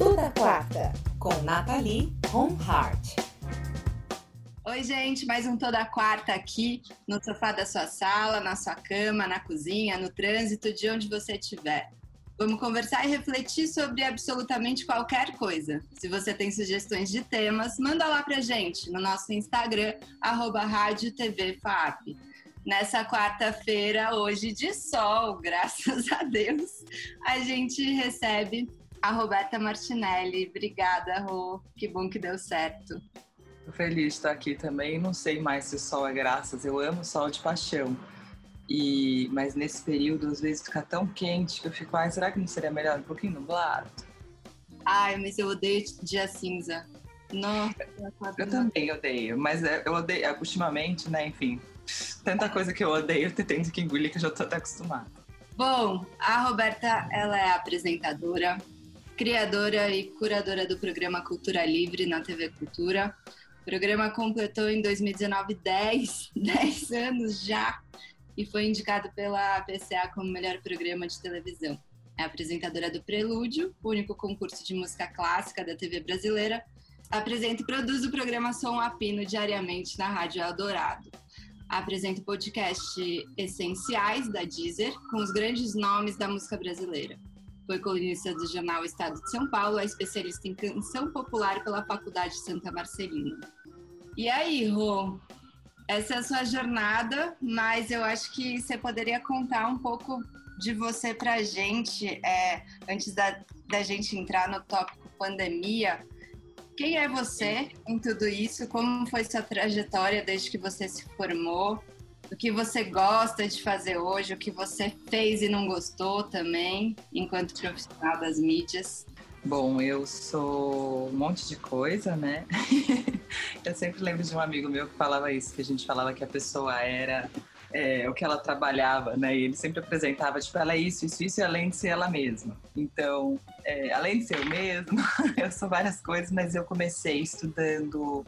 Toda quarta, com Nathalie Honhart. Oi, gente, mais um Toda Quarta aqui no sofá da sua sala, na sua cama, na cozinha, no trânsito, de onde você estiver. Vamos conversar e refletir sobre absolutamente qualquer coisa. Se você tem sugestões de temas, manda lá pra gente no nosso Instagram, arroba Rádio TV FAP. Nessa quarta-feira, hoje de sol, graças a Deus, a gente recebe a Roberta Martinelli. Obrigada, Rô. Que bom que deu certo. Tô feliz de estar aqui também. Não sei mais se o sol é graças. Eu amo o sol de paixão. E, mas nesse período, às vezes, fica tão quente que eu fico, ai, será que não seria melhor um pouquinho nublado? Ai, mas eu odeio dia cinza. Nossa, eu também odeio, mas é, eu odeio, ultimamente, né, enfim, tanta coisa que eu odeio, tendo que engolir que eu já tô até acostumada. Bom, a Roberta, ela é apresentadora, criadora e curadora do programa Cultura Livre na TV Cultura. O programa completou em 2019 10, 10 anos já e foi indicado pela PCA como melhor programa de televisão. É apresentadora do Prelúdio, o único concurso de música clássica da TV brasileira. Apresenta e produz o programa Som Apino diariamente na Rádio Eldorado. Apresenta o podcast Essenciais da Deezer, com os grandes nomes da música brasileira. Foi colunista do jornal Estado de São Paulo, é especialista em canção popular pela Faculdade Santa Marcelina. E aí, Rô, essa é a sua jornada, mas eu acho que você poderia contar um pouco de você para a gente, é, antes da, da gente entrar no tópico pandemia. Quem é você em tudo isso? Como foi sua trajetória desde que você se formou? O que você gosta de fazer hoje? O que você fez e não gostou também, enquanto profissional das mídias? Bom, eu sou um monte de coisa, né? eu sempre lembro de um amigo meu que falava isso, que a gente falava que a pessoa era é, o que ela trabalhava, né? E ele sempre apresentava, tipo, ela é isso, isso, isso, e além de ser ela mesma. Então, é, além de ser eu mesma, eu sou várias coisas, mas eu comecei estudando,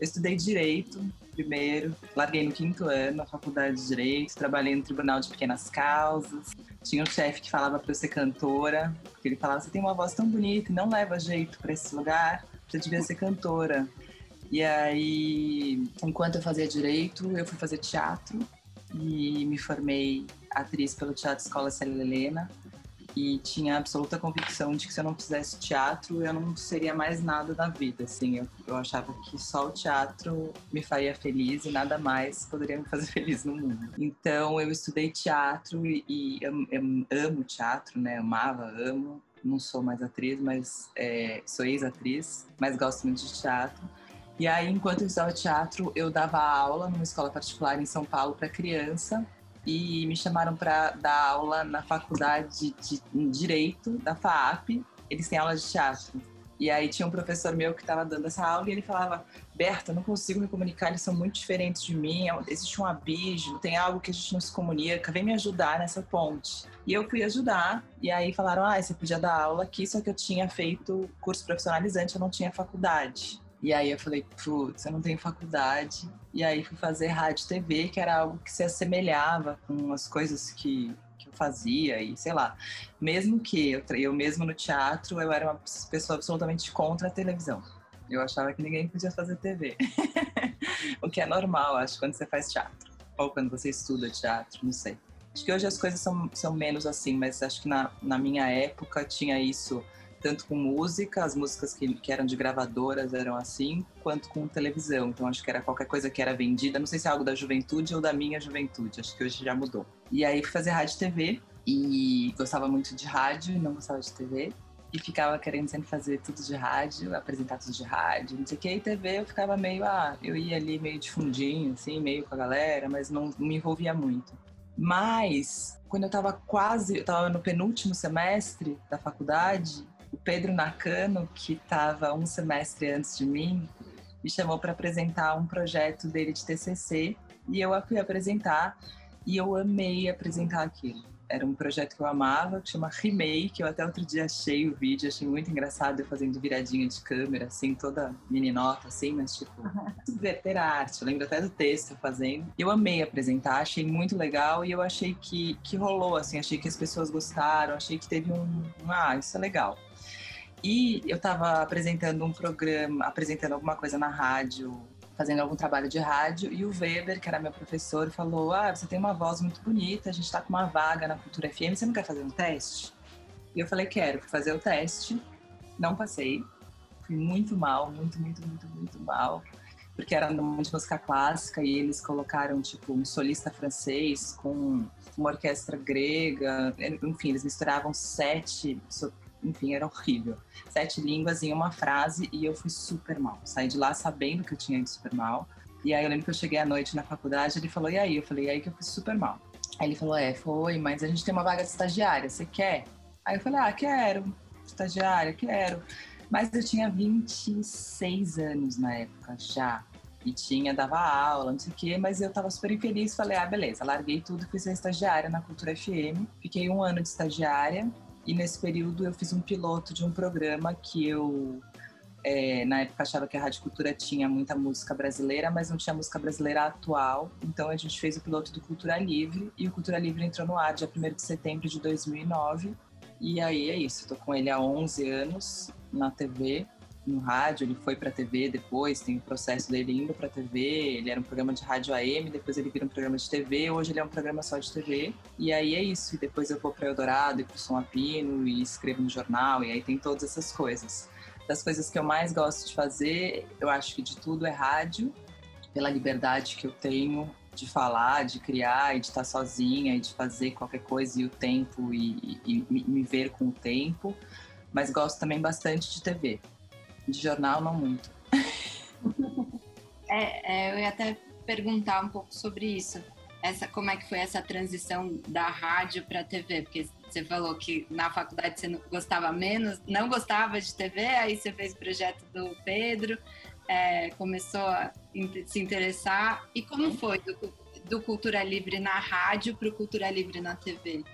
eu estudei Direito primeiro, larguei no quinto ano a faculdade de Direito, trabalhei no Tribunal de Pequenas Causas, tinha um chefe que falava para eu ser cantora, porque ele falava: você tem uma voz tão bonita e não leva jeito para esse lugar, você devia ser cantora. E aí, enquanto eu fazia direito, eu fui fazer teatro e me formei atriz pelo Teatro Escola Célia Helena e tinha absoluta convicção de que se eu não fizesse teatro, eu não seria mais nada na vida, assim. Eu, eu achava que só o teatro me faria feliz e nada mais poderia me fazer feliz no mundo. Então, eu estudei teatro e, e eu, eu amo teatro, né? Amava, amo. Não sou mais atriz, mas é, sou ex-atriz, mas gosto muito de teatro. E aí, enquanto eu estudava teatro, eu dava aula numa escola particular em São Paulo para criança e me chamaram para dar aula na faculdade de Direito da FAAP. Eles têm aula de teatro. E aí tinha um professor meu que estava dando essa aula e ele falava: Berta, não consigo me comunicar, eles são muito diferentes de mim, é existe um abismo, tem algo que a gente não se comunica, vem me ajudar nessa ponte. E eu fui ajudar, e aí falaram: ah, você podia dar aula aqui, só que eu tinha feito curso profissionalizante, eu não tinha faculdade. E aí eu falei, putz, eu não tenho faculdade. E aí fui fazer rádio TV, que era algo que se assemelhava com as coisas que, que eu fazia e sei lá. Mesmo que eu, eu mesmo no teatro, eu era uma pessoa absolutamente contra a televisão. Eu achava que ninguém podia fazer TV. o que é normal, acho, quando você faz teatro. Ou quando você estuda teatro, não sei. Acho que hoje as coisas são, são menos assim, mas acho que na, na minha época tinha isso tanto com música, as músicas que, que eram de gravadoras eram assim, quanto com televisão. Então acho que era qualquer coisa que era vendida, não sei se é algo da juventude ou da minha juventude, acho que hoje já mudou. E aí fui fazer rádio e TV e gostava muito de rádio e não gostava de TV. E ficava querendo sempre fazer tudo de rádio, apresentar tudo de rádio, não sei o que. E TV eu ficava meio, ah, eu ia ali meio de fundinho, assim, meio com a galera, mas não, não me envolvia muito. Mas, quando eu tava quase, eu tava no penúltimo semestre da faculdade, o Pedro Nakano, que estava um semestre antes de mim, me chamou para apresentar um projeto dele de TCC e eu fui apresentar e eu amei apresentar aquilo. Era um projeto que eu amava, que chama Remake. Eu até outro dia achei o vídeo, achei muito engraçado eu fazendo viradinha de câmera, assim, toda meninota, assim, mas tipo, subverter a arte. Eu lembro até do texto fazendo. Eu amei apresentar, achei muito legal e eu achei que, que rolou, assim, achei que as pessoas gostaram, achei que teve um, um ah, isso é legal. E eu estava apresentando um programa, apresentando alguma coisa na rádio, fazendo algum trabalho de rádio, e o Weber, que era meu professor, falou: Ah, você tem uma voz muito bonita, a gente está com uma vaga na Cultura FM, você não quer fazer um teste? E eu falei: Quero, fui fazer o teste, não passei, fui muito mal, muito, muito, muito, muito mal, porque era de música clássica e eles colocaram, tipo, um solista francês com uma orquestra grega, enfim, eles misturavam sete enfim, era horrível. Sete línguas em uma frase e eu fui super mal. Saí de lá sabendo que eu tinha ido super mal. E aí eu lembro que eu cheguei à noite na faculdade, ele falou, e aí? Eu falei, e aí que eu fui super mal. Aí ele falou, é, foi, mas a gente tem uma vaga de estagiária, você quer? Aí eu falei, ah, quero, estagiária, quero. Mas eu tinha 26 anos na época já. E tinha, dava aula, não sei o quê, mas eu tava super infeliz. Falei, ah, beleza, larguei tudo, fui ser estagiária na Cultura FM. Fiquei um ano de estagiária e nesse período eu fiz um piloto de um programa que eu, é, na época, achava que a Rádio Cultura tinha muita música brasileira, mas não tinha música brasileira atual. Então a gente fez o piloto do Cultura Livre e o Cultura Livre entrou no ar dia 1 de setembro de 2009. E aí é isso, estou com ele há 11 anos na TV no rádio, ele foi para TV depois, tem o processo dele indo para TV, ele era um programa de rádio AM, depois ele vira um programa de TV, hoje ele é um programa só de TV. E aí é isso, e depois eu vou para Eldorado e para o Som Apino e escrevo no jornal, e aí tem todas essas coisas. Das coisas que eu mais gosto de fazer, eu acho que de tudo é rádio, pela liberdade que eu tenho de falar, de criar e de estar sozinha e de fazer qualquer coisa e o tempo e, e, e me ver com o tempo. Mas gosto também bastante de TV. De jornal, não muito. É, é, eu ia até perguntar um pouco sobre isso. Essa, como é que foi essa transição da rádio para a TV? Porque você falou que na faculdade você gostava menos, não gostava de TV, aí você fez o projeto do Pedro, é, começou a se interessar. E como foi do, do Cultura Livre na rádio para o Cultura Livre na TV?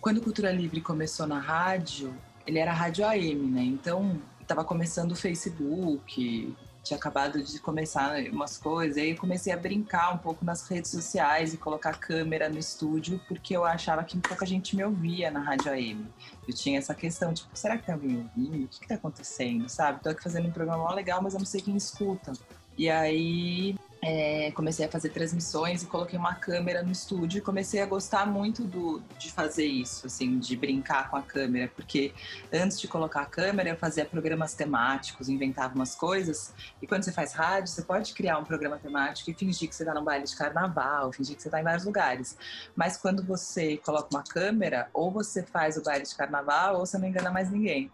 Quando o Cultura Livre começou na rádio, ele era rádio AM, né? Então estava começando o Facebook, tinha acabado de começar umas coisas, e aí eu comecei a brincar um pouco nas redes sociais e colocar câmera no estúdio, porque eu achava que pouca gente me ouvia na Rádio AM. Eu tinha essa questão, tipo, será que tem alguém ouvindo? O que, que tá acontecendo, sabe? Tô aqui fazendo um programa legal, mas eu não sei quem escuta. E aí é, comecei a fazer transmissões e coloquei uma câmera no estúdio e comecei a gostar muito do, de fazer isso, assim, de brincar com a câmera, porque antes de colocar a câmera eu fazia programas temáticos, inventava umas coisas, e quando você faz rádio, você pode criar um programa temático e fingir que você está num baile de carnaval, fingir que você está em vários lugares. Mas quando você coloca uma câmera, ou você faz o baile de carnaval, ou você não engana mais ninguém.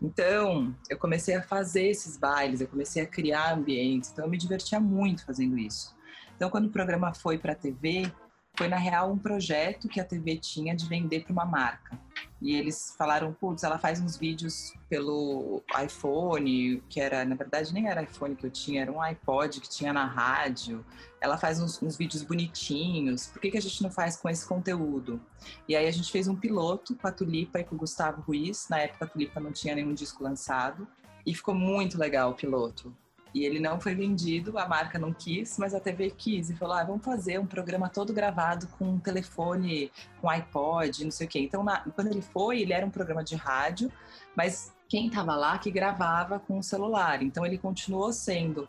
Então, eu comecei a fazer esses bailes, eu comecei a criar ambientes, então eu me divertia muito fazendo isso. Então, quando o programa foi para a TV, foi na real um projeto que a TV tinha de vender para uma marca. E eles falaram, putz, ela faz uns vídeos pelo iPhone, que era, na verdade, nem era iPhone que eu tinha, era um iPod que tinha na rádio. Ela faz uns, uns vídeos bonitinhos. Por que, que a gente não faz com esse conteúdo? E aí a gente fez um piloto com a Tulipa e com o Gustavo Ruiz. Na época a Tulipa não tinha nenhum disco lançado. E ficou muito legal o piloto. E ele não foi vendido, a marca não quis, mas a TV quis e falou: ah, vamos fazer um programa todo gravado com um telefone, com iPod, não sei o quê. Então, na, quando ele foi, ele era um programa de rádio, mas quem estava lá que gravava com o celular. Então, ele continuou sendo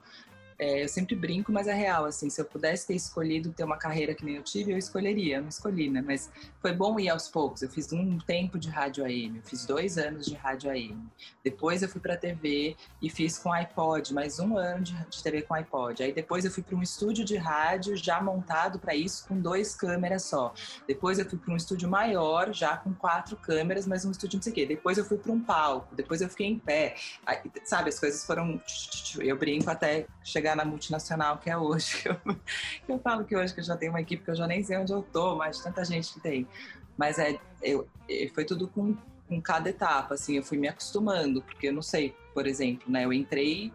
é, eu sempre brinco, mas é real, assim, se eu pudesse ter escolhido ter uma carreira que nem eu tive, eu escolheria, eu não escolhi, né? Mas foi bom ir aos poucos. Eu fiz um tempo de rádio AM, eu fiz dois anos de rádio AM. Depois eu fui para TV e fiz com iPod, mais um ano de, de TV com iPod. Aí depois eu fui para um estúdio de rádio já montado para isso, com dois câmeras só. Depois eu fui para um estúdio maior, já com quatro câmeras, mas um estúdio não sei o quê. Depois eu fui para um palco, depois eu fiquei em pé. Aí, sabe, as coisas foram. Eu brinco até chegar chegar na multinacional que é hoje. Eu, eu falo que hoje que eu já tenho uma equipe que eu já nem sei onde eu tô, mas tanta gente que tem. Mas é, eu, foi tudo com, com cada etapa, assim, eu fui me acostumando, porque eu não sei, por exemplo, né, eu entrei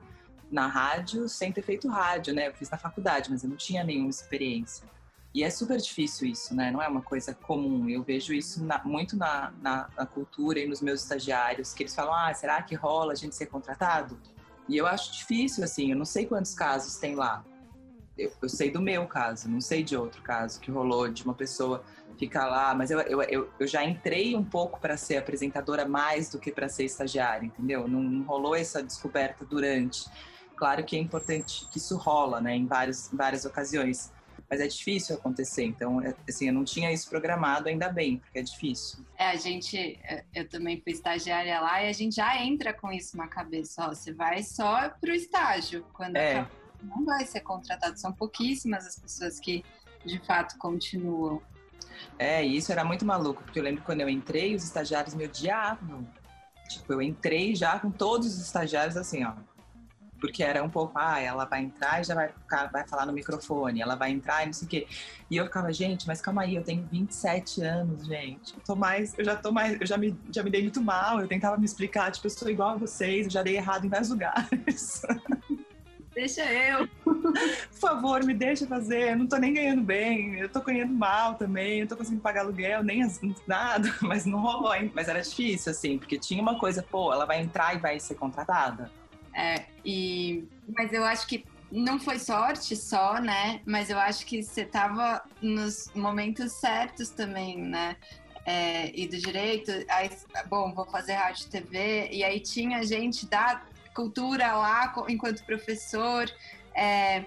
na rádio sem ter feito rádio, né, eu fiz na faculdade, mas eu não tinha nenhuma experiência. E é super difícil isso, né? Não é uma coisa comum. Eu vejo isso na, muito na, na, na, cultura e nos meus estagiários, que eles falam: ah, será que rola a gente ser contratado? E eu acho difícil, assim, eu não sei quantos casos tem lá. eu, eu, sei do meu caso, não sei de outro caso que rolou de uma pessoa ficar lá, mas eu, eu, eu, eu já entrei um pouco para ser apresentadora mais do que para ser estagiária, entendeu? Não, não, rolou essa descoberta durante. Claro que é importante que isso rola, né, em vários, várias ocasiões, mas é difícil acontecer. Então, é, assim, eu não tinha isso programado ainda bem, porque é difícil. É, a gente, é, eu também fui estagiária lá e a gente já entra com isso na cabeça. Ó, você vai só pro estágio quando é. não vai ser contratado. São pouquíssimas as pessoas que de fato continuam. É, e isso era muito maluco, porque eu lembro quando eu entrei, os estagiários me odiavam. Tipo, eu entrei já com todos os estagiários assim, ó porque era um pouco, ah, ela vai entrar e já vai, ficar, vai falar no microfone, ela vai entrar e não sei o quê. E eu ficava, gente, mas calma aí, eu tenho 27 anos, gente. Eu tô mais, eu já tô mais, eu já me, já me dei muito mal, eu tentava me explicar, tipo, eu sou igual a vocês, eu já dei errado em vários lugares. Deixa eu. Por favor, me deixa fazer. Eu não tô nem ganhando bem. Eu tô ganhando mal também. Eu tô conseguindo pagar aluguel, nem as, nada. Mas não rolou, hein? Mas era difícil, assim, porque tinha uma coisa, pô, ela vai entrar e vai ser contratada. É, e, mas eu acho que não foi sorte só, né? Mas eu acho que você estava nos momentos certos também, né? É, e do direito, aí, bom, vou fazer rádio e TV, e aí tinha gente da cultura lá enquanto professor. É,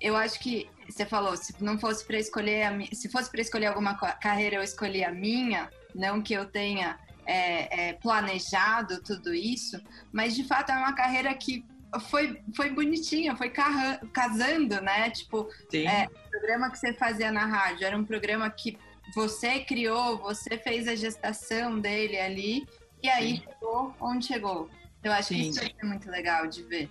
eu acho que você falou, se não fosse para escolher, a, se fosse para escolher alguma carreira, eu escolhi a minha, não que eu tenha é, é, planejado tudo isso, mas de fato é uma carreira que foi, foi bonitinha, foi casando, né? Tipo, é, o programa que você fazia na rádio era um programa que você criou, você fez a gestação dele ali, e aí Sim. chegou onde chegou. Eu acho Sim. que isso é muito legal de ver.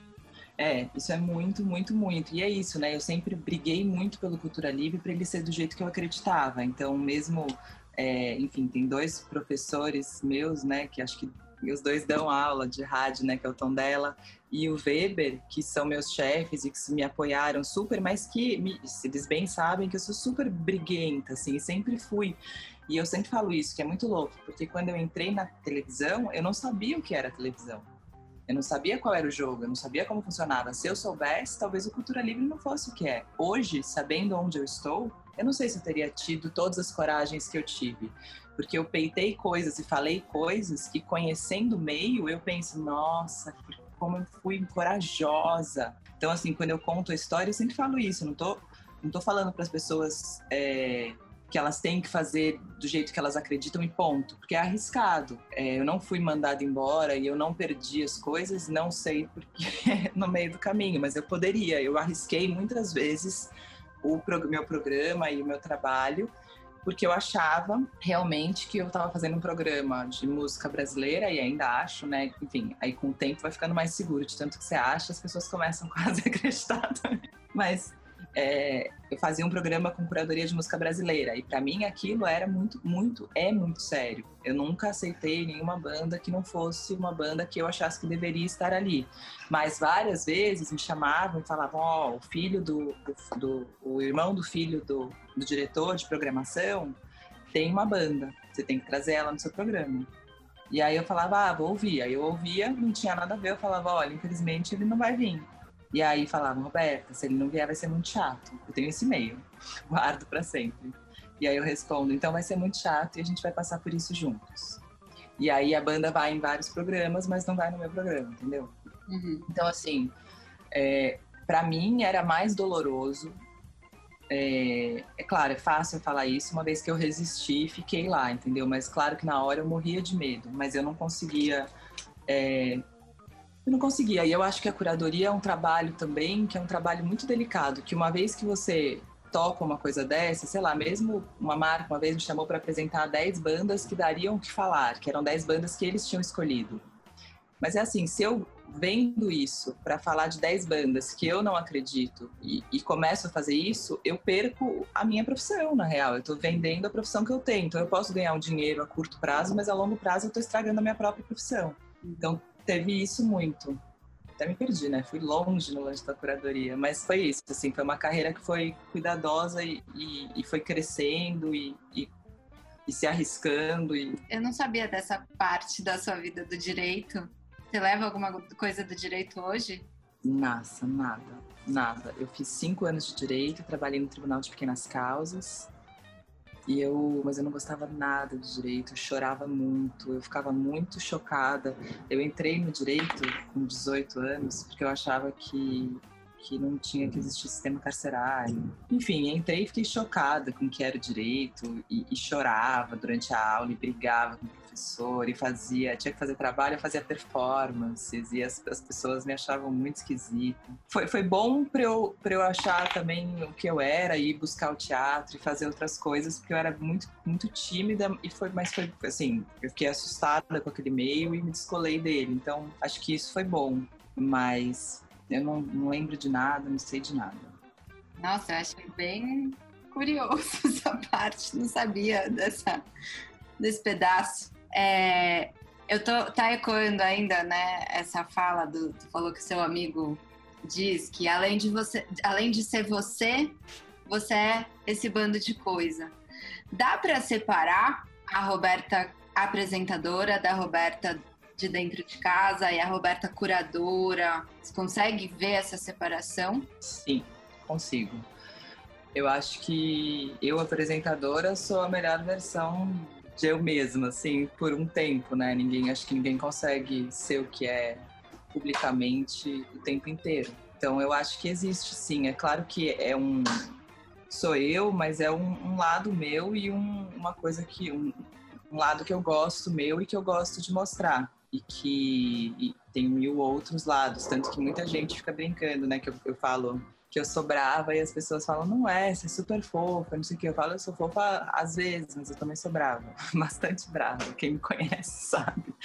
É, isso é muito, muito, muito. E é isso, né? Eu sempre briguei muito pelo Cultura Livre para ele ser do jeito que eu acreditava. Então, mesmo é, enfim, tem dois professores meus, né, que acho que os dois dão aula de rádio, né, que é o Tom dela e o Weber, que são meus chefes e que me apoiaram super, mas que me, eles bem sabem que eu sou super briguenta, assim, sempre fui. E eu sempre falo isso, que é muito louco, porque quando eu entrei na televisão, eu não sabia o que era televisão. Eu não sabia qual era o jogo, eu não sabia como funcionava. Se eu soubesse, talvez o Cultura Livre não fosse o que é. Hoje, sabendo onde eu estou, eu não sei se eu teria tido todas as coragens que eu tive, porque eu peitei coisas e falei coisas que, conhecendo o meio, eu penso, nossa, como eu fui corajosa. Então, assim, quando eu conto a história, eu sempre falo isso, não tô, não tô falando para as pessoas. É, que elas têm que fazer do jeito que elas acreditam e ponto, porque é arriscado. É, eu não fui mandada embora e eu não perdi as coisas, não sei porque no meio do caminho, mas eu poderia. Eu arrisquei muitas vezes o meu programa e o meu trabalho, porque eu achava realmente que eu estava fazendo um programa de música brasileira e ainda acho, né? Enfim, aí com o tempo vai ficando mais seguro de tanto que você acha, as pessoas começam quase a acreditar também. Mas é, eu fazia um programa com curadoria de música brasileira e para mim aquilo era muito, muito, é muito sério. Eu nunca aceitei nenhuma banda que não fosse uma banda que eu achasse que deveria estar ali. Mas várias vezes me chamavam e falavam: Ó, oh, o filho do, do, do, o irmão do filho do, do diretor de programação tem uma banda, você tem que trazer ela no seu programa. E aí eu falava, ah, vou ouvir. Aí eu ouvia, não tinha nada a ver, eu falava, olha, infelizmente ele não vai vir. E aí falavam, Roberta, se ele não vier vai ser muito chato. Eu tenho esse e-mail, guardo para sempre. E aí eu respondo, então vai ser muito chato e a gente vai passar por isso juntos. E aí a banda vai em vários programas, mas não vai no meu programa, entendeu? Uhum. Então, assim, é, para mim era mais doloroso. É, é, claro, é fácil falar isso, uma vez que eu resisti e fiquei lá, entendeu? Mas claro que na hora eu morria de medo, mas eu não conseguia é, eu não conseguia. E eu acho que a curadoria é um trabalho também que é um trabalho muito delicado, que uma vez que você toca uma coisa dessa, sei lá, mesmo uma marca uma vez me chamou para apresentar 10 bandas que dariam o que falar, que eram 10 bandas que eles tinham escolhido. Mas é assim, se eu vendo isso para falar de 10 bandas que eu não acredito e, e, começo a fazer isso, eu perco a minha profissão, na real. Eu estou vendendo a profissão que eu tenho. Então eu posso ganhar um dinheiro a curto prazo, mas a longo prazo eu estou estragando a minha própria profissão. Então teve isso muito. Até me perdi, né? Fui longe no lance da curadoria, mas foi isso, assim, foi uma carreira que foi cuidadosa e, e, e foi crescendo e, e, e se arriscando. E... Eu não sabia dessa parte da sua vida do direito. Você leva alguma coisa do direito hoje? Nossa, nada, nada. Eu fiz cinco anos de direito, trabalhei no Tribunal de Pequenas Causas. E eu, mas eu não gostava nada de direito, eu chorava muito, eu ficava muito chocada. Eu entrei no direito com 18 anos porque eu achava que que não tinha que existir sistema carcerário. Enfim, entrei e fiquei chocada com o que era o direito e, e chorava durante a aula e brigava com o professor e fazia, tinha que fazer trabalho, eu fazia performances e as, as pessoas me achavam muito esquisita. Foi, foi bom para eu, eu achar também o que eu era e buscar o teatro e fazer outras coisas, porque eu era muito, muito tímida e foi, mas foi assim, eu fiquei assustada com aquele meio e me descolei dele. Então, acho que isso foi bom. Mas eu não, não lembro de nada, não sei de nada. Nossa, eu achei bem curioso essa parte, não sabia dessa, desse pedaço. É, eu tô tá ecoando ainda, né, essa fala do tu falou que seu amigo diz que além de você, além de ser você, você é esse bando de coisa. Dá para separar a Roberta apresentadora da Roberta de dentro de casa e a Roberta curadora? Você consegue ver essa separação? Sim, consigo. Eu acho que eu, apresentadora, sou a melhor versão de eu mesma, assim, por um tempo, né? Ninguém, acho que ninguém consegue ser o que é publicamente o tempo inteiro. Então eu acho que existe sim. É claro que é um sou eu, mas é um, um lado meu e um, uma coisa que um, um lado que eu gosto meu e que eu gosto de mostrar e que e tem mil outros lados, tanto que muita gente fica brincando, né? Que eu, eu falo que eu sou brava e as pessoas falam, não é, você é super fofa, não sei o que. Eu falo, eu sou fofa às vezes, mas eu também sou brava, bastante brava. Quem me conhece sabe.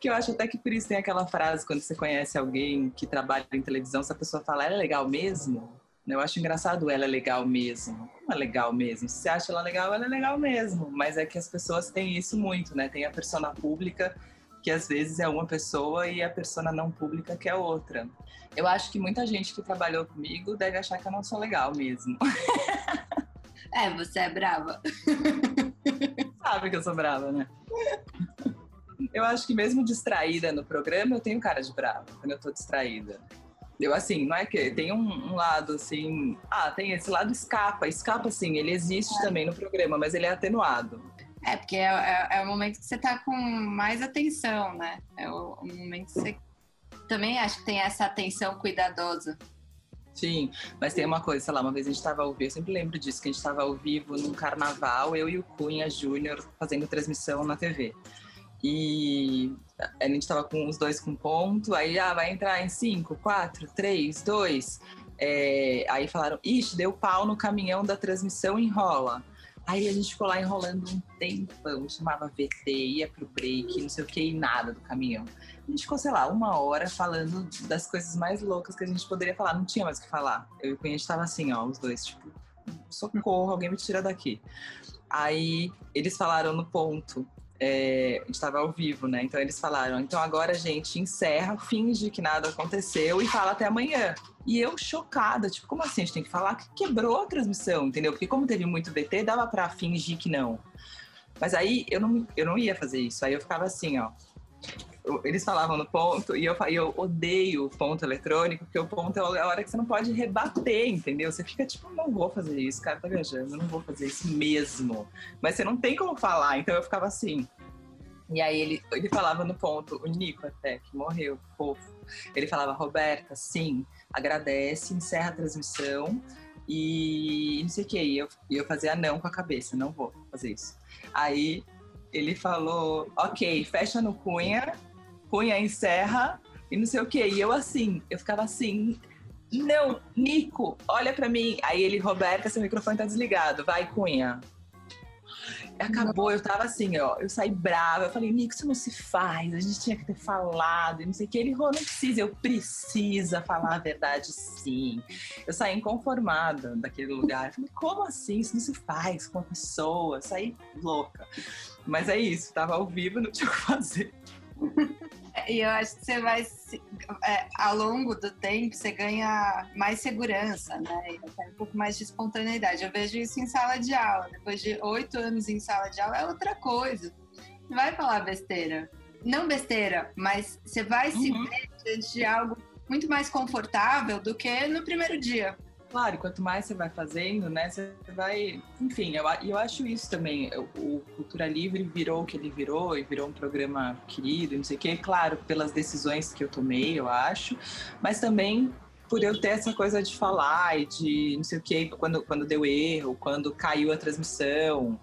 Que eu acho até que por isso tem aquela frase, quando você conhece alguém que trabalha em televisão, se a pessoa fala, ela é legal mesmo? Eu acho engraçado ela é legal mesmo. Não é legal mesmo. Se você acha ela legal, ela é legal mesmo. Mas é que as pessoas têm isso muito, né? Tem a persona pública que às vezes é uma pessoa e a persona não pública que é outra. Eu acho que muita gente que trabalhou comigo deve achar que eu não sou legal mesmo. É, você é brava. Sabe que eu sou brava, né? Eu acho que mesmo distraída no programa, eu tenho cara de brava quando eu tô distraída. Eu, assim, não é que tem um, um, lado, assim... Ah, tem esse lado escapa. Escapa, sim, ele existe é. também no programa, mas ele é atenuado. É, porque é, é, é, o momento que você tá com mais atenção, né? É o, o, momento que você também acho que tem essa atenção cuidadosa. Sim, mas tem uma coisa, sei lá, uma vez a gente estava ao vivo, eu sempre lembro disso, que a gente estava ao vivo num carnaval, eu e o Cunha Júnior fazendo transmissão na TV. E a gente estava com os dois com ponto, aí ah, vai entrar em 5, 4, 3, 2. aí falaram, ixi, deu pau no caminhão da transmissão, enrola. Aí a gente ficou lá enrolando um tempão, chamava VT, ia pro break, não sei o que, e nada do caminhão. A gente ficou, sei lá, uma hora falando das coisas mais loucas que a gente poderia falar. Não tinha mais o que falar. Eu e o Cunha tava assim, ó, os dois, tipo, socorro, alguém me tira daqui. Aí eles falaram no ponto é, a gente estava ao vivo, né? Então eles falaram: então agora a gente encerra, finge que nada aconteceu e fala até amanhã. E eu chocada, tipo, como assim? A gente tem que falar que quebrou a transmissão, entendeu? Porque como teve muito VT, dava para fingir que não. Mas aí eu não, eu não ia fazer isso. Aí eu ficava assim, ó. Eles falavam no ponto e eu, eu odeio o ponto eletrônico, porque o ponto é a hora que você não pode rebater, entendeu? Você fica tipo, não vou fazer isso, cara tá viajando, eu não vou fazer isso mesmo. Mas você não tem como falar, então eu ficava assim. E aí ele, ele falava no ponto, o Nico até, que morreu, fofo. Ele falava, Roberta, sim, agradece, encerra a transmissão e não sei o que. E eu, eu fazia não com a cabeça, não vou fazer isso. Aí ele falou, ok, fecha no Cunha, Cunha encerra e não sei o que. E eu assim, eu ficava assim, não, Nico, olha para mim. Aí ele, Roberta, seu microfone tá desligado, vai Cunha. Acabou, eu tava assim, ó, eu saí brava, eu falei, Nico, isso não se faz, a gente tinha que ter falado, e não sei o que. Ele, Rô, não precisa, eu precisa falar a verdade sim. Eu saí inconformada daquele lugar. Eu falei, como assim? Isso não se faz com a pessoa. Eu saí louca. Mas é isso, tava ao vivo, não tinha o que fazer. E eu acho que você vai, é, ao longo do tempo, você ganha mais segurança, né? E um pouco mais de espontaneidade. Eu vejo isso em sala de aula. Depois de oito anos em sala de aula, é outra coisa. Não vai falar besteira. Não besteira, mas você vai uhum. se ver diante de algo muito mais confortável do que no primeiro dia. Claro, quanto mais você vai fazendo, né, você vai. Enfim, eu, eu acho isso também. O Cultura Livre virou o que ele virou e virou um programa querido, não sei o quê. Claro, pelas decisões que eu tomei, eu acho, mas também por eu ter essa coisa de falar e de não sei o quê, quando, quando deu erro, quando caiu a transmissão.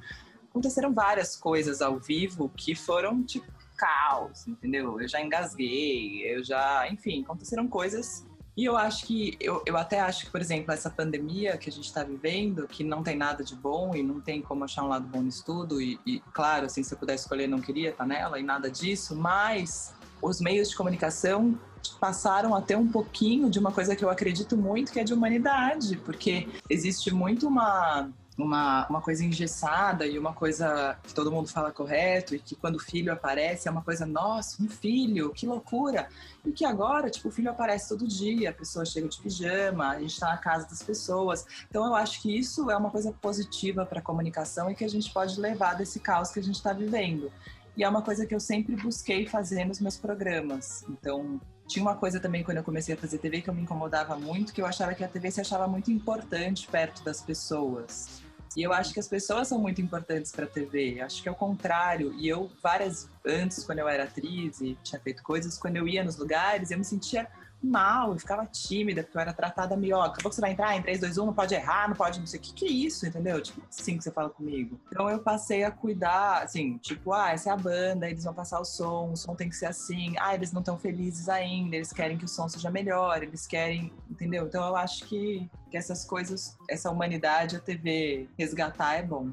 Aconteceram várias coisas ao vivo que foram tipo caos, entendeu? Eu já engasguei, eu já. Enfim, aconteceram coisas e eu acho que, eu, eu até acho que, por exemplo, essa pandemia que a gente está vivendo, que não tem nada de bom e não tem como achar um lado bom no estudo, e, e claro, assim, se eu pudesse escolher, não queria estar tá nela e nada disso, mas os meios de comunicação passaram a ter um pouquinho de uma coisa que eu acredito muito, que é de humanidade, porque existe muito uma uma, uma coisa engessada e uma coisa que todo mundo fala correto e que quando o filho aparece é uma coisa, nossa, um filho, que loucura. E que agora, tipo, o filho aparece todo dia, a pessoa chega de pijama, a gente está na casa das pessoas. Então eu acho que isso é uma coisa positiva para a comunicação e que a gente pode levar desse caos que a gente está vivendo. E é uma coisa que eu sempre busquei fazer nos meus programas. Então, tinha uma coisa também quando eu comecei a fazer TV que eu me incomodava muito, que eu achava que a TV se achava muito importante perto das pessoas. E eu acho que as pessoas são muito importantes para a TV. Acho que é o contrário. E eu, várias antes, quando eu era atriz e tinha feito coisas, quando eu ia nos lugares, eu me sentia mal, eu ficava tímida, porque eu era tratada meio, ó, a pouco você vai entrar em 3, 2, 1, não pode errar, não pode não sei o que, que é isso, entendeu? Tipo, assim que você fala comigo. Então eu passei a cuidar, assim, tipo, ah, essa é a banda, eles vão passar o som, o som tem que ser assim, ah, eles não estão felizes ainda, eles querem que o som seja melhor, eles querem, entendeu? Então eu acho que, que essas coisas, essa humanidade, a TV resgatar é bom.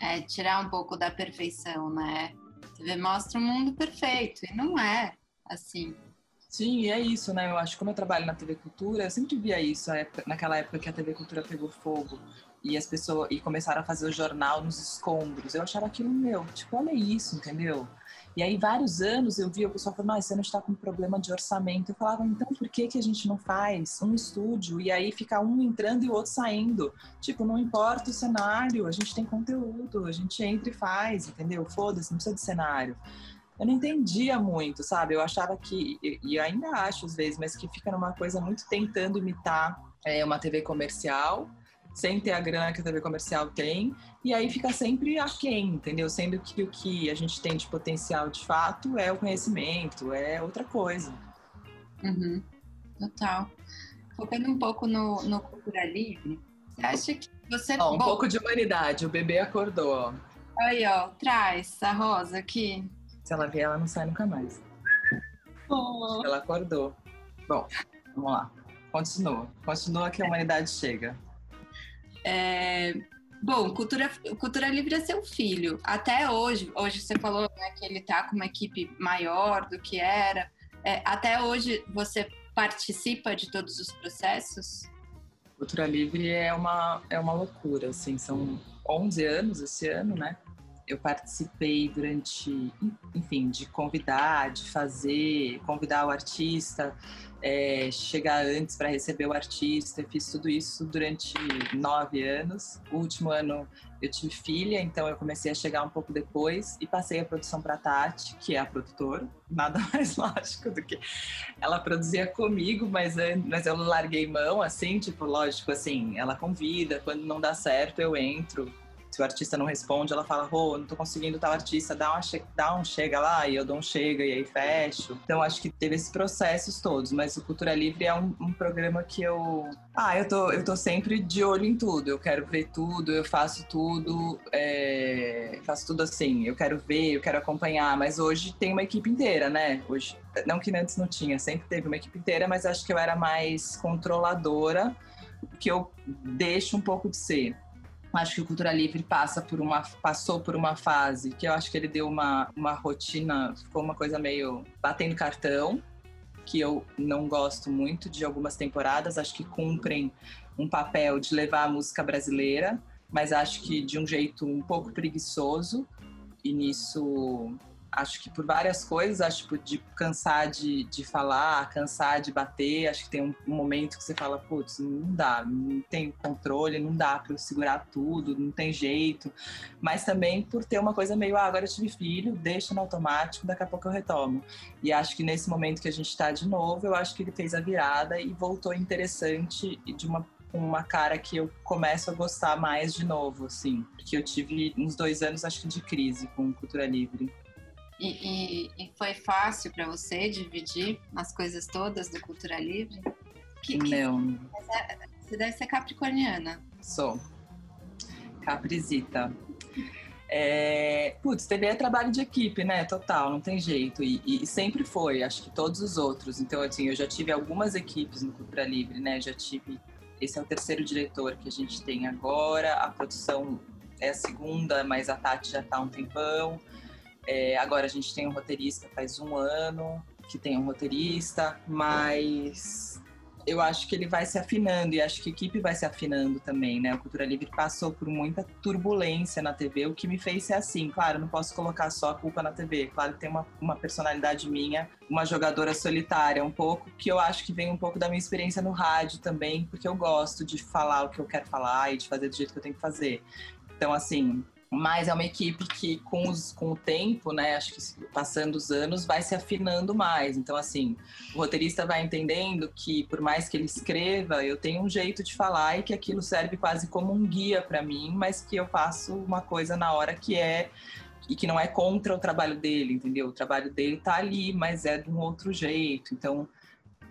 É, tirar um pouco da perfeição, né? A TV mostra um mundo perfeito, e não é assim. Sim, é isso, né? Eu acho que como eu trabalho na TV Cultura, eu sempre via isso, naquela época que a TV Cultura pegou fogo e as pessoas e começaram a fazer o jornal nos escombros. Eu achava aquilo meu, tipo, olha isso, entendeu? E aí, vários anos eu via o pessoal falando, ah, você não está com problema de orçamento. Eu falava, então por que, que a gente não faz um estúdio e aí fica um entrando e o outro saindo? Tipo, não importa o cenário, a gente tem conteúdo, a gente entra e faz, entendeu? Foda-se, não precisa de cenário eu não entendia muito, sabe? Eu achava que, e ainda acho às vezes, mas que fica numa coisa muito tentando imitar é, uma TV comercial, sem ter a grana que a TV comercial tem, e aí fica sempre aquém, entendeu? Sendo que o que a gente tem de potencial de fato é o conhecimento, é outra coisa. Uhum. Total. Focando um pouco no, no Cultura Livre, você acha que você. Ó, um Bom, pouco de humanidade, o bebê acordou. Aí, ó, traz a rosa aqui. Se ela vier, ela não sai nunca mais. Oh. Ela acordou. Bom, vamos lá. Continua. Continua que a humanidade chega. É, bom, cultura, cultura Livre é seu filho. Até hoje, hoje você falou né, que ele está com uma equipe maior do que era. É, até hoje você participa de todos os processos? Cultura Livre é uma, é uma loucura, assim, são 11 anos esse ano, né? Eu participei durante, enfim, de convidar, de fazer, convidar o artista, é, chegar antes para receber o artista. Eu fiz tudo isso durante nove anos. O último ano eu tive filha, então eu comecei a chegar um pouco depois e passei a produção para Tati, que é a produtora. Nada mais lógico do que ela produzia comigo, mas, mas eu larguei mão, assim, tipo, lógico, assim, ela convida, quando não dá certo eu entro se o artista não responde, ela fala, Rô, oh, não tô conseguindo tal artista, dá, uma dá um chega lá, e eu dou um chega, e aí fecho. Então, acho que teve esses processos todos, mas o Cultura Livre é um, um programa que eu... Ah, eu tô, eu tô sempre de olho em tudo, eu quero ver tudo, eu faço tudo, é... faço tudo assim, eu quero ver, eu quero acompanhar, mas hoje tem uma equipe inteira, né? Hoje, não que antes não tinha, sempre teve uma equipe inteira, mas acho que eu era mais controladora, que eu deixo um pouco de ser acho que o Cultura Livre passa por uma, passou por uma fase que eu acho que ele deu uma, uma rotina, ficou uma coisa meio batendo cartão, que eu não gosto muito de algumas temporadas, acho que cumprem um papel de levar a música brasileira, mas acho que de um jeito um pouco preguiçoso, e nisso acho que por várias coisas, acho tipo, de cansar de, de falar, cansar de bater, acho que tem um, um momento que você fala, putz, não dá, não tem controle, não dá para eu segurar tudo, não tem jeito. Mas também por ter uma coisa meio, ah, agora eu tive filho, deixa no automático, daqui a pouco eu retomo. E acho que nesse momento que a gente está de novo, eu acho que ele fez a virada e voltou interessante de uma uma cara que eu começo a gostar mais de novo, assim. Porque eu tive uns dois anos, acho que, de crise com Cultura Livre. E, e, e foi fácil para você dividir as coisas todas do Cultura Livre? Que, Não. É, você deve ser capricorniana. Sou. Caprizita. É, putz, TV é trabalho de equipe, né? Total, não tem jeito. E, e, sempre foi, acho que todos os outros. Então, assim, eu já tive algumas equipes no Cultura Livre, né? Já tive. Esse é o terceiro diretor que a gente tem agora. A produção é a segunda, mas a Tati já tá há um tempão. É, agora a gente tem um roteirista faz um ano que tem um roteirista, mas eu acho que ele vai se afinando e acho que a equipe vai se afinando também, né? O Cultura Livre passou por muita turbulência na TV, o que me fez ser assim. Claro, não posso colocar só a culpa na TV. Claro que tem uma, uma personalidade minha, uma jogadora solitária, um pouco, que eu acho que vem um pouco da minha experiência no rádio também, porque eu gosto de falar o que eu quero falar e de fazer do jeito que eu tenho que fazer. Então, assim, mas é uma equipe que com, os, com o tempo, né, acho que passando os anos, vai se afinando mais. Então, assim, o roteirista vai entendendo que, por mais que ele escreva, eu tenho um jeito de falar e que aquilo serve quase como um guia para mim, mas que eu faço uma coisa na hora que é e que não é contra o trabalho dele, entendeu? O trabalho dele tá ali, mas é de um outro jeito. Então,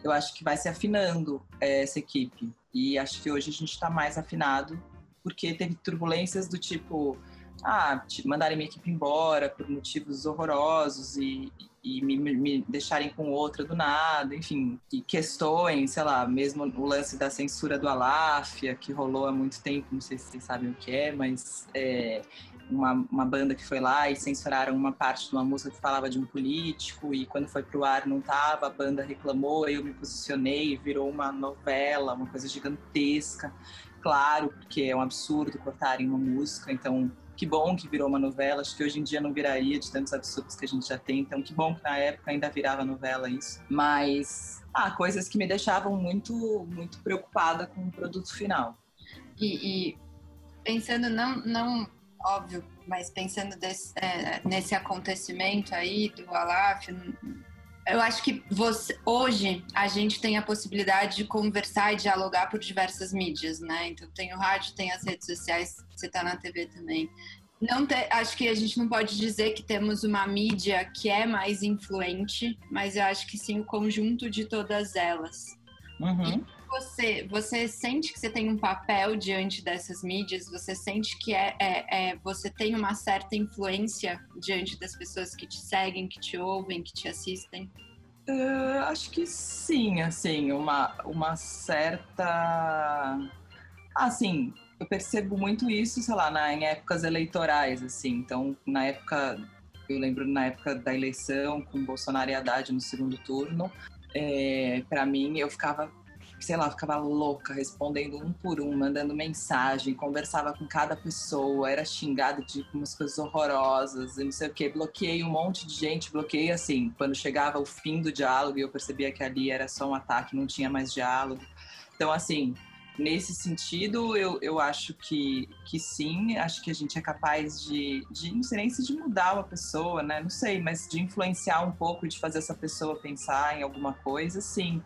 eu acho que vai se afinando é, essa equipe. E acho que hoje a gente está mais afinado porque teve turbulências do tipo ah, mandarem minha equipe embora por motivos horrorosos e, e me, me, deixarem com outra do nada, enfim, e questões, sei lá, mesmo o lance da censura do Aláfia, que rolou há muito tempo, não sei se vocês sabem o que é, mas é uma, uma banda que foi lá e censuraram uma parte de uma música que falava de um político, e quando foi pro ar não tava, a banda reclamou, eu me posicionei, virou uma novela, uma coisa gigantesca, claro, porque é um absurdo cortarem uma música, então que bom que virou uma novela, acho que hoje em dia não viraria de tantos absurdos que a gente já tem, então que bom que na época ainda virava novela isso. Mas, ah, coisas que me deixavam muito, muito preocupada com o produto final. E, e pensando, não, não, óbvio, mas pensando desse, é, nesse acontecimento aí do Alaf, eu acho que você, hoje a gente tem a possibilidade de conversar e dialogar por diversas mídias, né? Então tem o rádio, tem as redes sociais, você está na TV também. Não te, acho que a gente não pode dizer que temos uma mídia que é mais influente, mas eu acho que sim o conjunto de todas elas. Uhum. Você, você sente que você tem um papel diante dessas mídias? Você sente que é, é, é, você tem uma certa influência diante das pessoas que te seguem, que te ouvem, que te assistem? Uh, acho que sim, assim, uma, uma certa. Assim, eu percebo muito isso, sei lá, na, em épocas eleitorais, assim. Então, na época, eu lembro na época da eleição, com Bolsonaro e Haddad no segundo turno, é, para mim, eu ficava, sei lá, ficava louca, respondendo um por um, mandando mensagem, conversava com cada pessoa, era xingada de umas coisas horrorosas, e não sei o que, bloqueei um monte de gente, bloqueei assim, quando chegava o fim do diálogo e eu percebia que ali era só um ataque, não tinha mais diálogo. Então, assim, nesse sentido, eu, eu acho que, que sim, acho que a gente é capaz de, de, não sei nem se de mudar uma pessoa, né? Não sei, mas de influenciar um pouco, de fazer essa pessoa pensar em alguma coisa, sim.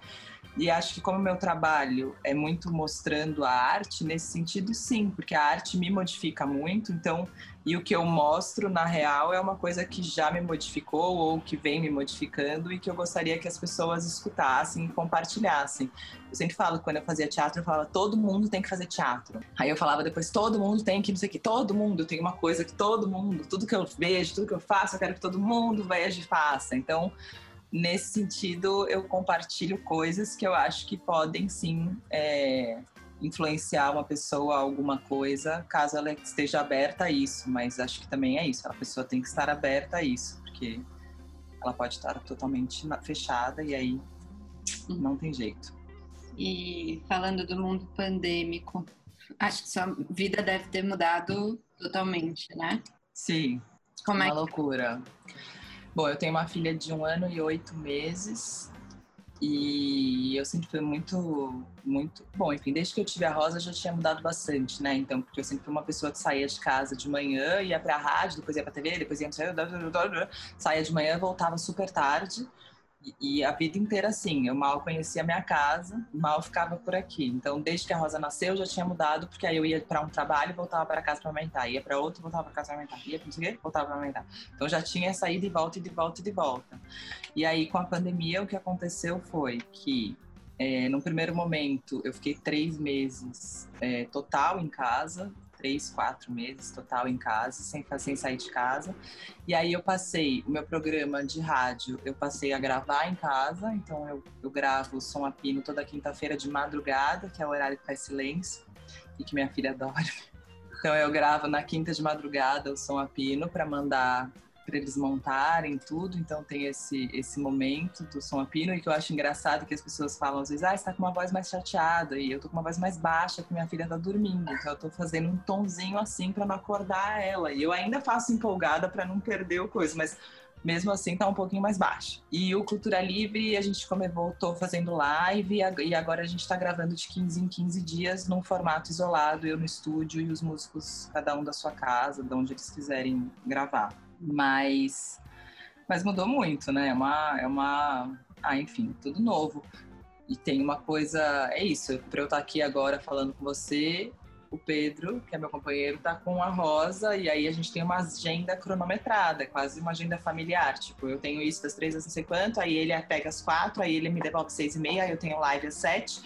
E acho que como meu trabalho é muito mostrando a arte, nesse sentido, sim, porque a arte me modifica muito, então, e o que eu mostro na real é uma coisa que já me modificou ou que vem me modificando e que eu gostaria que as pessoas escutassem e compartilhassem. Eu sempre falo, quando eu fazia teatro, eu falava, todo mundo tem que fazer teatro. Aí eu falava depois, todo mundo tem que, não sei o que, todo mundo tem uma coisa que todo mundo, tudo que eu vejo, tudo que eu faço, eu quero que todo mundo veja e faça. Então, nesse sentido, eu compartilho coisas que eu acho que podem sim é, influenciar uma pessoa a alguma coisa, caso ela esteja aberta a isso. Mas acho que também é isso, a pessoa tem que estar aberta a isso, porque ela pode estar totalmente fechada e aí não tem jeito. E falando do mundo pandêmico, acho que sua vida deve ter mudado totalmente, né? Sim. Como é uma que... loucura. Bom, eu tenho uma filha de um ano e oito meses e eu sempre fui muito, muito. Bom, enfim, desde que eu tive a Rosa já tinha mudado bastante, né? Então, porque eu sempre fui uma pessoa que saía de casa de manhã, ia pra rádio, depois ia pra TV, depois ia no saía de manhã, voltava super tarde. E a vida inteira assim, eu mal conhecia a minha casa, mal ficava por aqui. Então, desde que a Rosa nasceu, eu já tinha mudado, porque aí eu ia para um trabalho e voltava para casa para aumentar, ia para outro, voltava para casa para aumentar, ia para quê, voltava para aumentar. Então, já tinha saído de volta e de volta e de volta. E aí, com a pandemia, o que aconteceu foi que é, no primeiro momento, eu fiquei três meses é, total em casa, três, quatro meses total em casa, sem, sem sair de casa. E aí eu passei o meu programa de rádio, eu passei a gravar em casa, então eu, eu gravo o Som a Pino toda quinta-feira de madrugada, que é o horário que faz silêncio e que minha filha adora. Então eu gravo na quinta de madrugada o Som a Pino para mandar para eles montarem tudo, então tem esse, esse momento do som a pino, e que eu acho engraçado que as pessoas falam às vezes, ah, você tá com uma voz mais chateada, e eu tô com uma voz mais baixa, porque minha filha tá dormindo, então eu tô fazendo um tonzinho assim para não acordar ela, e eu ainda faço empolgada para não perder o coisa, mas mesmo assim tá um pouquinho mais baixo. E o Cultura Livre, a gente como voltou fazendo live e agora a gente tá gravando de 15 em 15 dias num formato isolado, eu no estúdio e os músicos cada um da sua casa, de onde eles quiserem gravar. Mas, mas mudou muito, né? É uma, é uma, ah, enfim, tudo novo. E tem uma coisa, é isso, para eu estar aqui agora falando com você, o Pedro, que é meu companheiro, tá com a Rosa, e aí a gente tem uma agenda cronometrada, quase uma agenda familiar. Tipo, eu tenho isso das três às não sei quanto, aí ele pega as quatro, aí ele me devolve seis e meia, aí eu tenho live às sete.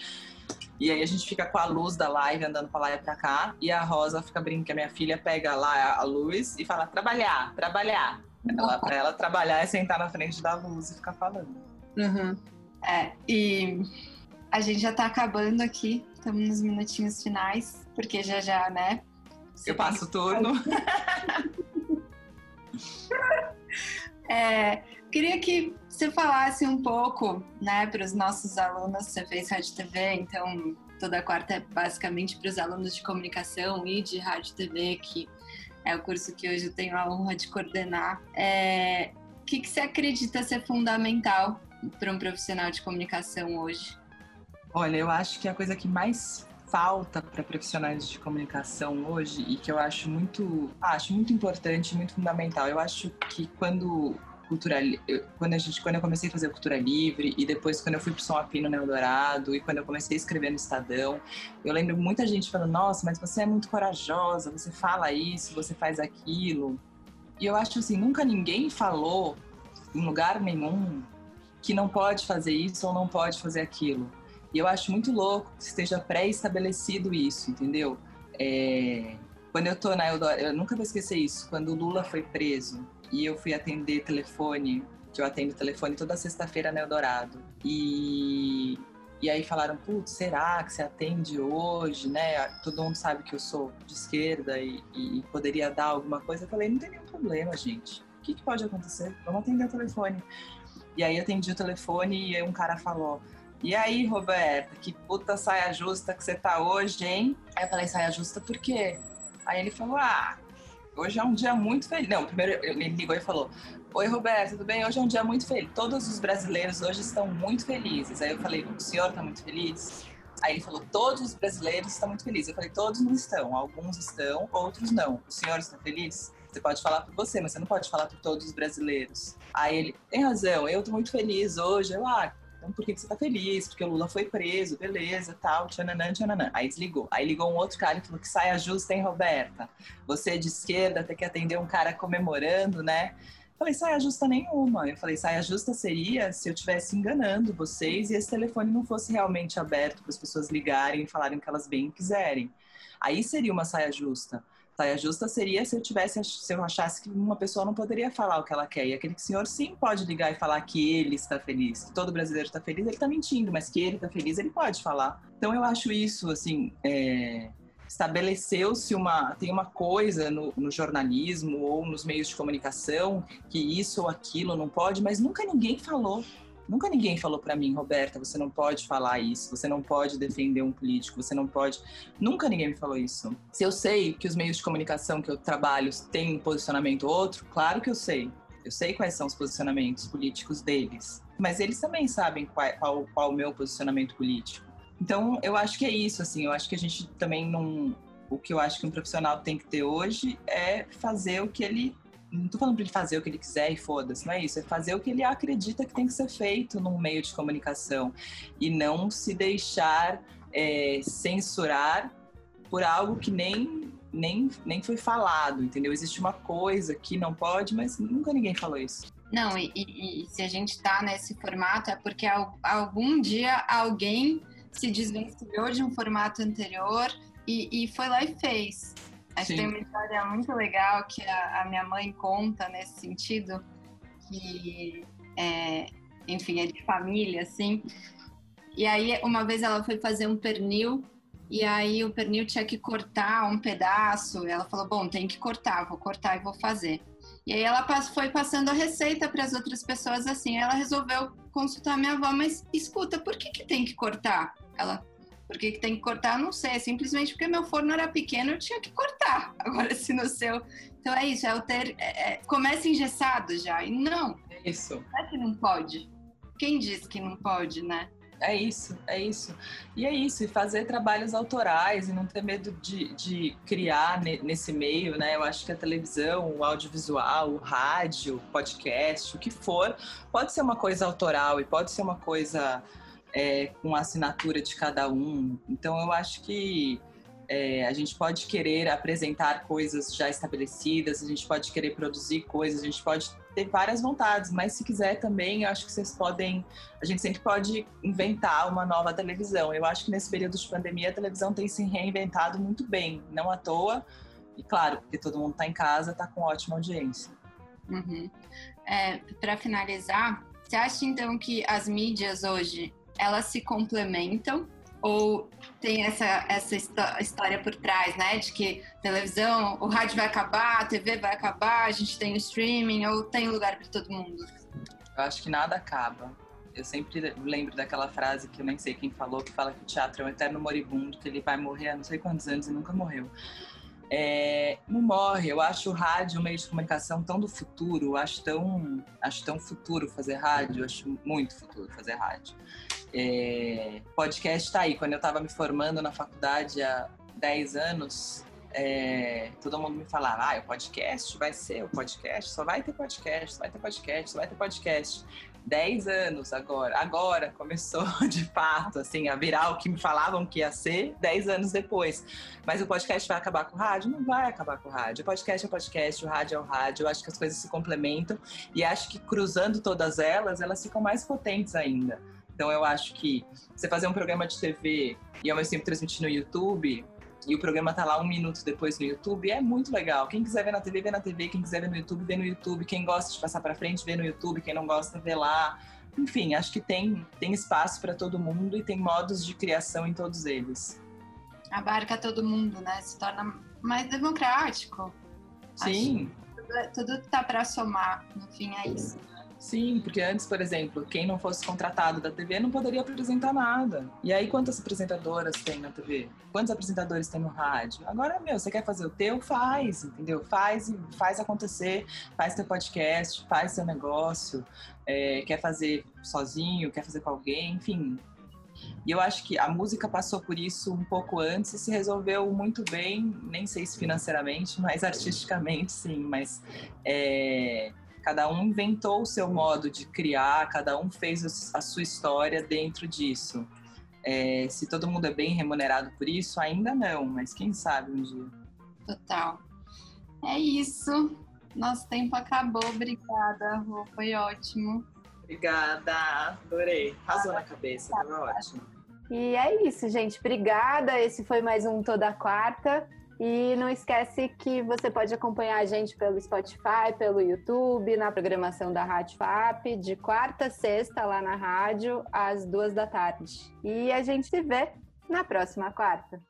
E aí a gente fica com a luz da live andando pra lá e pra cá. E a Rosa fica brincando, a minha filha pega lá a luz e fala: trabalhar, trabalhar. Ela, pra ela trabalhar é sentar na frente da luz e ficar falando. Uhum. É, e a gente já tá acabando aqui, estamos nos minutinhos finais, porque já já, né? Eu passo o turno. é, queria que você falasse um pouco, né, para os nossos alunos, você fez rádio TV, então toda quarta é basicamente para os alunos de comunicação e de rádio TV, que é o curso que hoje eu tenho a honra de coordenar. É, o que, que você acredita ser fundamental para um profissional de comunicação hoje? Olha, eu acho que a coisa que mais falta para profissionais de comunicação hoje e que eu acho muito, acho muito importante, muito fundamental. Eu acho que quando cultura quando a gente quando eu comecei a fazer cultura livre e depois quando eu fui pro São Apino no Eldorado e quando eu comecei a escrever no Estadão eu lembro muita gente falando nossa mas você é muito corajosa você fala isso você faz aquilo. E eu acho assim nunca ninguém falou em lugar nenhum que não pode fazer isso ou não pode fazer aquilo. E eu acho muito louco que esteja pré-estabelecido isso entendeu? É... quando eu tô na Eldorado eu nunca vou esquecer isso quando o Lula foi preso e eu fui atender telefone, que eu atendo telefone toda sexta-feira na Eldorado. E, e aí falaram, putz, será que você atende hoje, né? Todo mundo sabe que eu sou de esquerda e, e poderia dar alguma coisa. Eu falei, não tem nenhum problema, gente. O que, que pode acontecer? Vamos atender o telefone. E aí atendi o telefone e aí um cara falou, e aí, Roberta, que puta saia justa que você tá hoje, hein? Aí eu falei, saia justa por quê? Aí ele falou, ah, Hoje é um dia muito feliz. Não, primeiro ele ligou e falou: Oi, Roberto, tudo bem? Hoje é um dia muito feliz. Todos os brasileiros hoje estão muito felizes. Aí eu falei: O senhor está muito feliz? Aí ele falou: Todos os brasileiros estão muito felizes. Eu falei: Todos não estão. Alguns estão, outros não. O senhor está feliz? Você pode falar por você, mas você não pode falar por todos os brasileiros. Aí ele: Tem razão, eu estou muito feliz hoje. Eu, ah, então por que, que você tá feliz? Porque o Lula foi preso, beleza, tal, tchananã, tchananã. Aí desligou. Aí ligou um outro cara e falou que saia justa, hein, Roberta? Você é de esquerda, tem que atender um cara comemorando, né? Falei, saia justa nenhuma. Eu falei, saia justa seria se eu estivesse enganando vocês e esse telefone não fosse realmente aberto para as pessoas ligarem e falarem o que elas bem quiserem. Aí seria uma saia justa. Saia justa seria se eu tivesse, se eu achasse que uma pessoa não poderia falar o que ela quer. E aquele senhor sim pode ligar e falar que ele está feliz, que todo brasileiro está feliz, ele está mentindo, mas que ele está feliz, ele pode falar. Então eu acho isso, assim, é... estabeleceu-se uma, tem uma coisa no, no jornalismo ou nos meios de comunicação que isso ou aquilo não pode, mas nunca ninguém falou. Nunca ninguém falou para mim, Roberta, você não pode falar isso, você não pode defender um político, você não pode. Nunca ninguém me falou isso. Se eu sei que os meios de comunicação que eu trabalho têm um posicionamento outro, claro que eu sei. Eu sei quais são os posicionamentos políticos deles, mas eles também sabem qual, qual, qual o meu posicionamento político. Então, eu acho que é isso, assim, eu acho que a gente também não. O que eu acho que um profissional tem que ter hoje é fazer o que ele. Não tô falando para ele fazer o que ele quiser e foda-se, não é isso. É fazer o que ele acredita que tem que ser feito num meio de comunicação. E não se deixar é, censurar por algo que nem, nem, nem foi falado, entendeu? Existe uma coisa que não pode, mas nunca ninguém falou isso. Não, e, e, e se a gente está nesse formato é porque algum dia alguém se desvencilhou de um formato anterior e, e foi lá e fez. Acho que tem uma história muito legal que a, a, minha mãe conta nesse sentido, que, é, enfim, é de família, assim. E aí, uma vez ela foi fazer um pernil e aí o pernil tinha que cortar um pedaço. ela falou: Bom, tem que cortar, vou cortar e vou fazer. E aí ela foi passando a receita para as outras pessoas assim. Ela resolveu consultar minha avó, mas escuta, por que, que tem que cortar? Ela, por que, que tem que cortar? Não sei, simplesmente porque meu forno era pequeno, eu tinha que cortar. Agora, se no seu. Então é isso, é o ter. É, é, começa engessado já. E não. É isso. É que não pode. Quem diz que não pode, né? É isso, é isso. E é isso, e fazer trabalhos autorais e não ter medo de, de criar nesse meio, né? Eu acho que a televisão, o audiovisual, o rádio, o podcast, o que for, pode ser uma coisa autoral e pode ser uma coisa é, com a assinatura de cada um. Então eu acho que é, a gente pode querer apresentar coisas já estabelecidas, a gente pode querer produzir coisas, a gente pode ter várias vontades, mas se quiser também, eu acho que vocês podem. A gente sempre pode inventar uma nova televisão. Eu acho que nesse período de pandemia a televisão tem se reinventado muito bem, não à toa. E claro, porque todo mundo está em casa, está com ótima audiência. Uhum. É, Para finalizar, você acha então que as mídias hoje elas se complementam ou tem essa, essa história por trás, né? De que televisão, o rádio vai acabar, a TV vai acabar, a gente tem o streaming, ou tem lugar para todo mundo? Eu acho que nada acaba. Eu sempre lembro daquela frase que eu nem sei quem falou, que fala que o teatro é um eterno moribundo, que ele vai morrer há não sei quantos anos e nunca morreu. É, não morre. Eu acho o rádio um meio de comunicação tão do futuro, acho tão, acho tão futuro fazer rádio, acho muito futuro fazer rádio. É, podcast tá aí. Quando eu estava me formando na faculdade há 10 anos, é, todo mundo me falava, ah, o podcast vai ser o podcast, só vai ter podcast, só vai ter podcast, só vai ter podcast. 10 anos agora, agora começou de fato, assim, a virar o que me falavam que ia ser 10 anos depois. Mas o podcast vai acabar com o rádio? Não vai acabar com o rádio. O podcast é o podcast, o rádio é o rádio. Eu acho que as coisas se complementam e acho que cruzando todas elas, elas ficam mais potentes ainda. Então eu acho que você fazer um programa de TV e ao mesmo tempo transmitir no YouTube, e o programa tá lá um minuto depois no YouTube, é muito legal. Quem quiser ver na TV, vê na TV. Quem quiser ver no YouTube, vê no YouTube. Quem gosta de passar para frente, vê no YouTube. Quem não gosta, vê lá. Enfim, acho que tem, tem espaço para todo mundo e tem modos de criação em todos eles. Abarca todo mundo, né? Se torna mais democrático. Sim. Acho tudo, tudo tá para somar, no fim é isso. Sim, porque antes, por exemplo, quem não fosse contratado da TV não poderia apresentar nada. E aí, quantas apresentadoras tem na TV? Quantos apresentadores tem no rádio? Agora, meu, você quer fazer o teu? Faz, entendeu? Faz e faz acontecer. Faz teu podcast, faz seu negócio. É, quer fazer sozinho, quer fazer com alguém, enfim. E eu acho que a música passou por isso um pouco antes e se resolveu muito bem, nem sei se financeiramente, mas artisticamente sim. Mas é, Cada um inventou o seu modo de criar, cada um fez a sua história dentro disso. É, se todo mundo é bem remunerado por isso, ainda não, mas quem sabe um dia. Total. É isso. Nosso tempo acabou. Obrigada, Rô. Foi ótimo. Obrigada. Adorei. Arrasou na cabeça. Foi ótimo. E é isso, gente. Obrigada. Esse foi mais um Toda Quarta. E não esquece que você pode acompanhar a gente pelo Spotify, pelo YouTube, na programação da Rádio FAP, de quarta a sexta lá na rádio, às duas da tarde. E a gente se vê na próxima quarta.